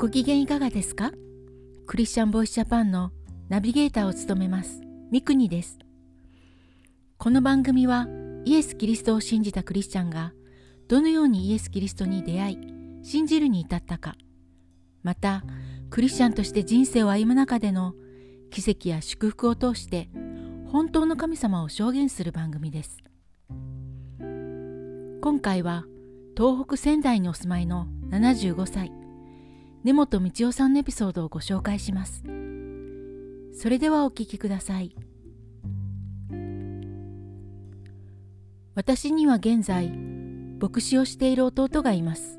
ご機嫌いかがですか？クリスチャンボイスジャパンのナビゲーターを務めます。ミクニです。この番組はイエス・キリストを信じたクリスチャンがどのようにイエス・キリストに出会い信じるに至ったか。またクリスチャンとして人生を歩む中での奇跡や祝福を通して本当の神様を証言する番組です。今回は東北仙台にお住まいの75歳。根本道夫さんのエピソードをご紹介します。それではお聞きください。私には現在牧師をしている弟がいます。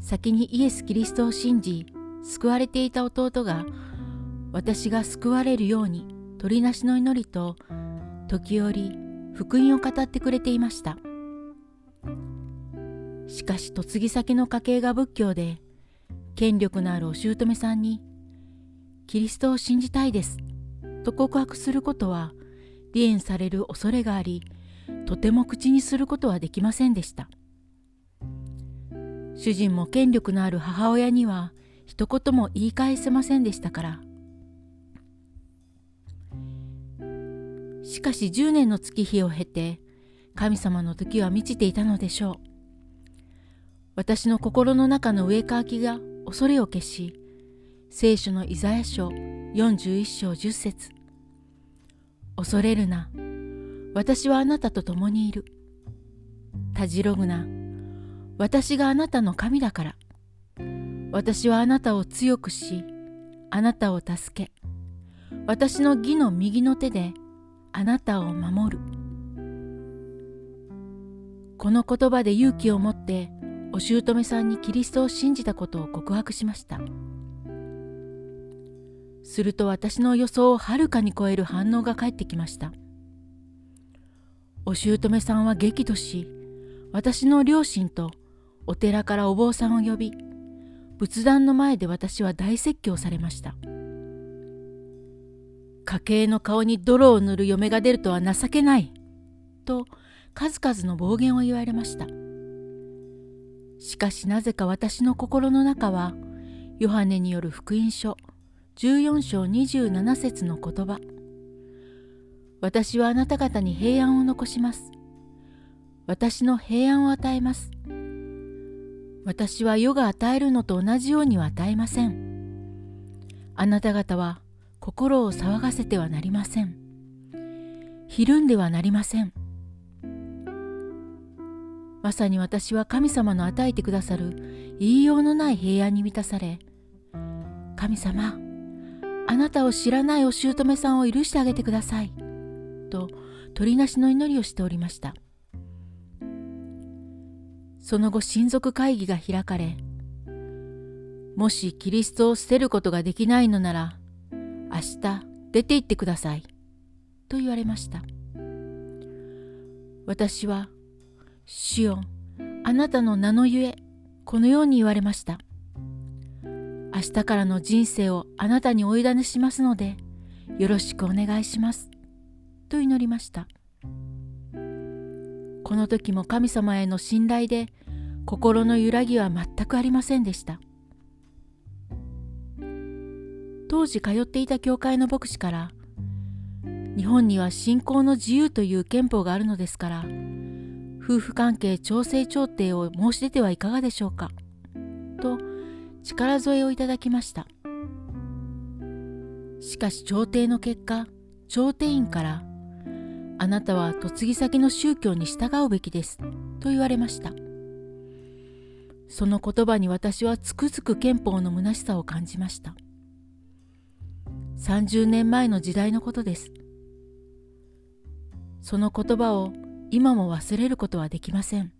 先にイエス・キリストを信じ救われていた弟が私が救われるように鳥なしの祈りと時折福音を語ってくれていました。しかし嫁ぎ先の家系が仏教で権力のあるお姑さんに「キリストを信じたいです」と告白することは離縁される恐れがありとても口にすることはできませんでした。主人も権力のある母親には一言も言い返せませんでしたから。しかし10年の月日を経て神様の時は満ちていたのでしょう。私の心の中の上かきが恐れを消し、聖書のイザヤ書41章10節恐れるな。私はあなたと共にいる。たじろぐな。私があなたの神だから。私はあなたを強くし、あなたを助け、私の義の右の手であなたを守る。この言葉で勇気を持ってお姑さんにキリストを信じたことを告白しました。すると私の予想をはるかに超える反応が返ってきました。お姑さんは激怒し私の両親とお寺からお坊さんを呼び仏壇の前で私は大説教されました。家計の顔に泥を塗る嫁が出るとは情けないと数々の暴言を言われました。しかしなぜか私の心の中はヨハネによる福音書14章27節の言葉。私はあなた方に平安を残します。私の平安を与えます。私は世が与えるのと同じようには与えません。あなた方は心を騒がせてはなりません。ひるんではなりません。まさに私は神様の与えてくださる言いようのない平安に満たされ、神様、あなたを知らないお姑さんを許してあげてください。と鳥なしの祈りをしておりました。その後親族会議が開かれ、もしキリストを捨てることができないのなら、明日出て行ってください。と言われました。私は主よ、あなたの名のゆえ、このように言われました。明日からの人生をあなたにお委ねしますので、よろしくお願いします。と祈りました。この時も神様への信頼で、心の揺らぎは全くありませんでした。当時通っていた教会の牧師から、日本には信仰の自由という憲法があるのですから、夫婦関係調整調停を申し出てはいかがでしょうか？と力添えをいただきました。しかし調停の結果調停員からあなたは嫁ぎ先の宗教に従うべきですと言われました。その言葉に私はつくづく憲法の虚しさを感じました。30年前の時代のことです。その言葉を今も忘れることはできません。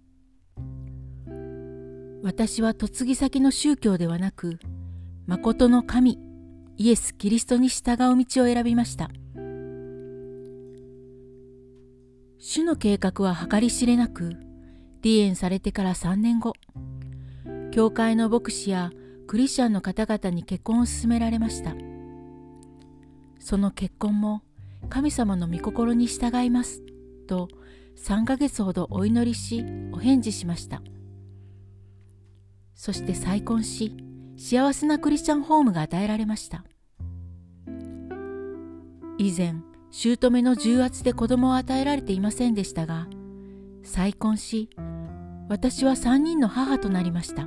私は嫁ぎ先の宗教ではなく誠の神イエス・キリストに従う道を選びました。主の計画は計り知れなく離縁されてから3年後教会の牧師やクリスチャンの方々に結婚を勧められました。その結婚も神様の御心に従いますと3ヶ月ほどお祈りしお返事しました。そして再婚し幸せなクリスチャンホームが与えられました。以前姑の重圧で子供を与えられていませんでしたが再婚し私は3人の母となりました。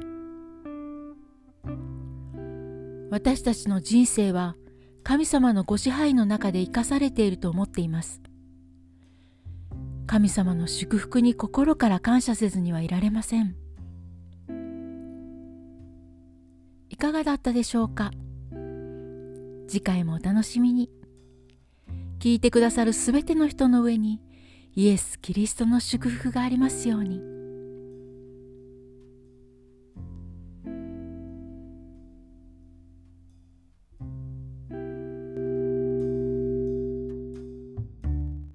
私たちの人生は神様のご支配の中で生かされていると思っています。神様の祝福に心から感謝せずにはいられません。いかがだったでしょうか？次回もお楽しみに。聞いてくださるすべての人の上にイエス・キリストの祝福がありますように。